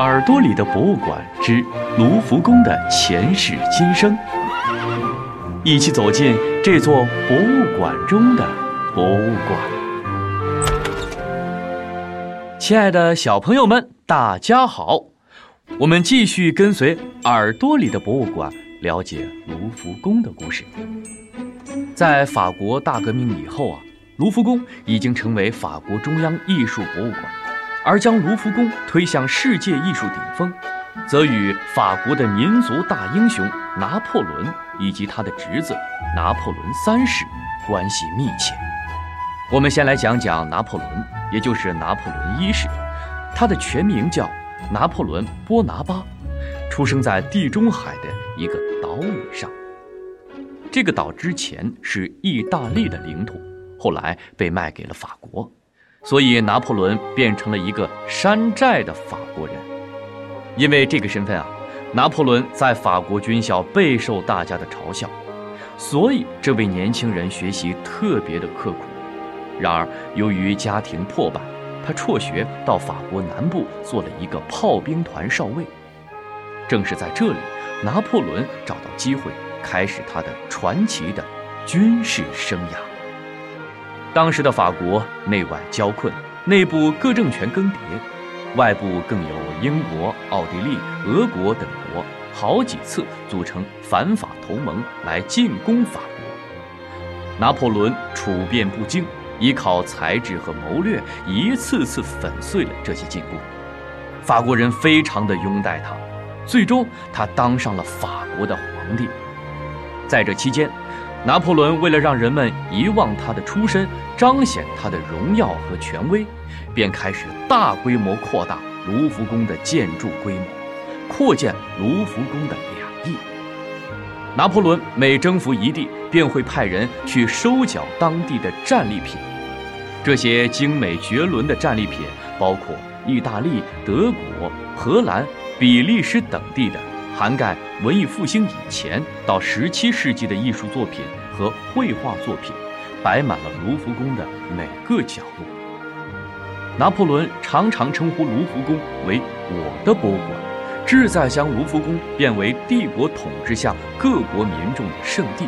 耳朵里的博物馆之卢浮宫的前世今生，一起走进这座博物馆中的博物馆。亲爱的小朋友们，大家好！我们继续跟随耳朵里的博物馆，了解卢浮宫的故事。在法国大革命以后啊，卢浮宫已经成为法国中央艺术博物馆。而将卢浮宫推向世界艺术顶峰，则与法国的民族大英雄拿破仑以及他的侄子拿破仑三世关系密切。我们先来讲讲拿破仑，也就是拿破仑一世。他的全名叫拿破仑·波拿巴，出生在地中海的一个岛屿上。这个岛之前是意大利的领土，后来被卖给了法国。所以，拿破仑变成了一个山寨的法国人。因为这个身份啊，拿破仑在法国军校备受大家的嘲笑，所以这位年轻人学习特别的刻苦。然而，由于家庭破败，他辍学到法国南部做了一个炮兵团少尉。正是在这里，拿破仑找到机会，开始他的传奇的军事生涯。当时的法国内外交困，内部各政权更迭，外部更有英国、奥地利、俄国等国好几次组成反法同盟来进攻法国。拿破仑处变不惊，依靠才智和谋略，一次次粉碎了这些进攻。法国人非常的拥戴他，最终他当上了法国的皇帝。在这期间。拿破仑为了让人们遗忘他的出身，彰显他的荣耀和权威，便开始大规模扩大卢浮宫的建筑规模，扩建卢浮宫的两翼。拿破仑每征服一地，便会派人去收缴当地的战利品。这些精美绝伦的战利品，包括意大利、德国、荷兰、比利时等地的。涵盖文艺复兴以前到十七世纪的艺术作品和绘画作品，摆满了卢浮宫的每个角落。拿破仑常常称呼卢浮宫为“我的博物馆”，志在将卢浮宫变为帝国统治下各国民众的圣地。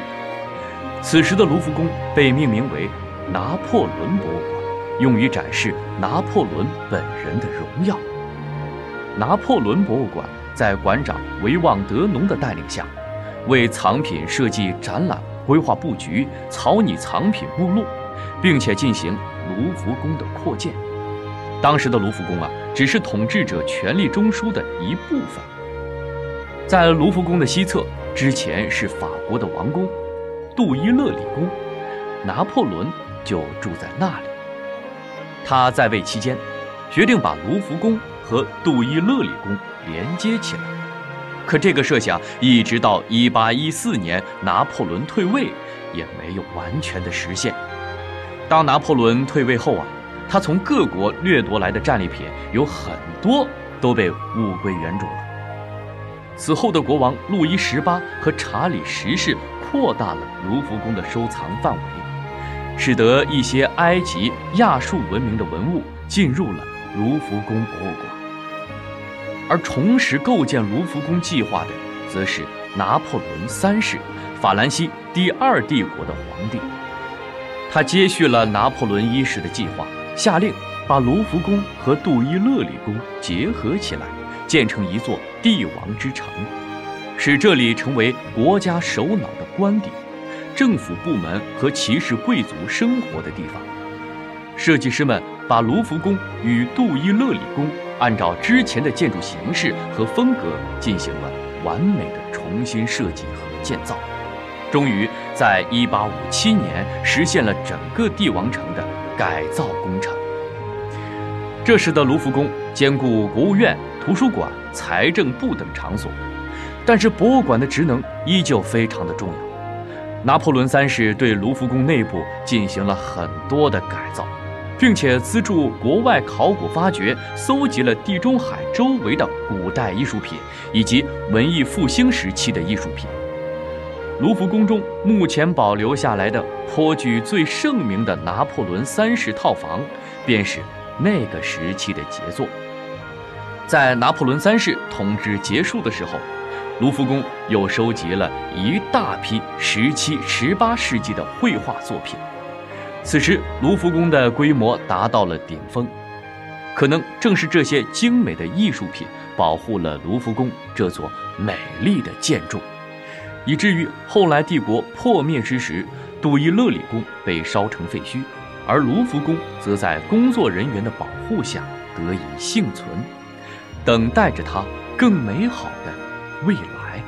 此时的卢浮宫被命名为“拿破仑博物馆”，用于展示拿破仑本人的荣耀。拿破仑博物馆。在馆长维旺德农的带领下，为藏品设计展览、规划布局、草拟藏品目录，并且进行卢浮宫的扩建。当时的卢浮宫啊，只是统治者权力中枢的一部分。在卢浮宫的西侧，之前是法国的王宫——杜伊勒里宫，拿破仑就住在那里。他在位期间，决定把卢浮宫和杜伊勒里宫。连接起来，可这个设想一直到一八一四年拿破仑退位，也没有完全的实现。当拿破仑退位后啊，他从各国掠夺来的战利品有很多都被物归原主了。此后的国王路易十八和查理十世扩大了卢浮宫的收藏范围，使得一些埃及、亚述文明的文物进入了卢浮宫博物馆。而重拾构建卢浮宫计划的，则是拿破仑三世，法兰西第二帝国的皇帝。他接续了拿破仑一世的计划，下令把卢浮宫和杜伊勒里宫结合起来，建成一座帝王之城，使这里成为国家首脑的官邸、政府部门和骑士贵族生活的地方。设计师们把卢浮宫与杜伊勒里宫。按照之前的建筑形式和风格进行了完美的重新设计和建造，终于在1857年实现了整个帝王城的改造工程。这时的卢浮宫兼顾国务院、图书馆、财政部等场所，但是博物馆的职能依旧非常的重要。拿破仑三世对卢浮宫内部进行了很多的改造。并且资助国外考古发掘，搜集了地中海周围的古代艺术品以及文艺复兴时期的艺术品。卢浮宫中目前保留下来的颇具最盛名的拿破仑三世套房，便是那个时期的杰作。在拿破仑三世统治结束的时候，卢浮宫又收集了一大批十七、十八世纪的绘画作品。此时，卢浮宫的规模达到了顶峰。可能正是这些精美的艺术品保护了卢浮宫这座美丽的建筑，以至于后来帝国破灭之时，杜伊勒里宫被烧成废墟，而卢浮宫则在工作人员的保护下得以幸存，等待着它更美好的未来。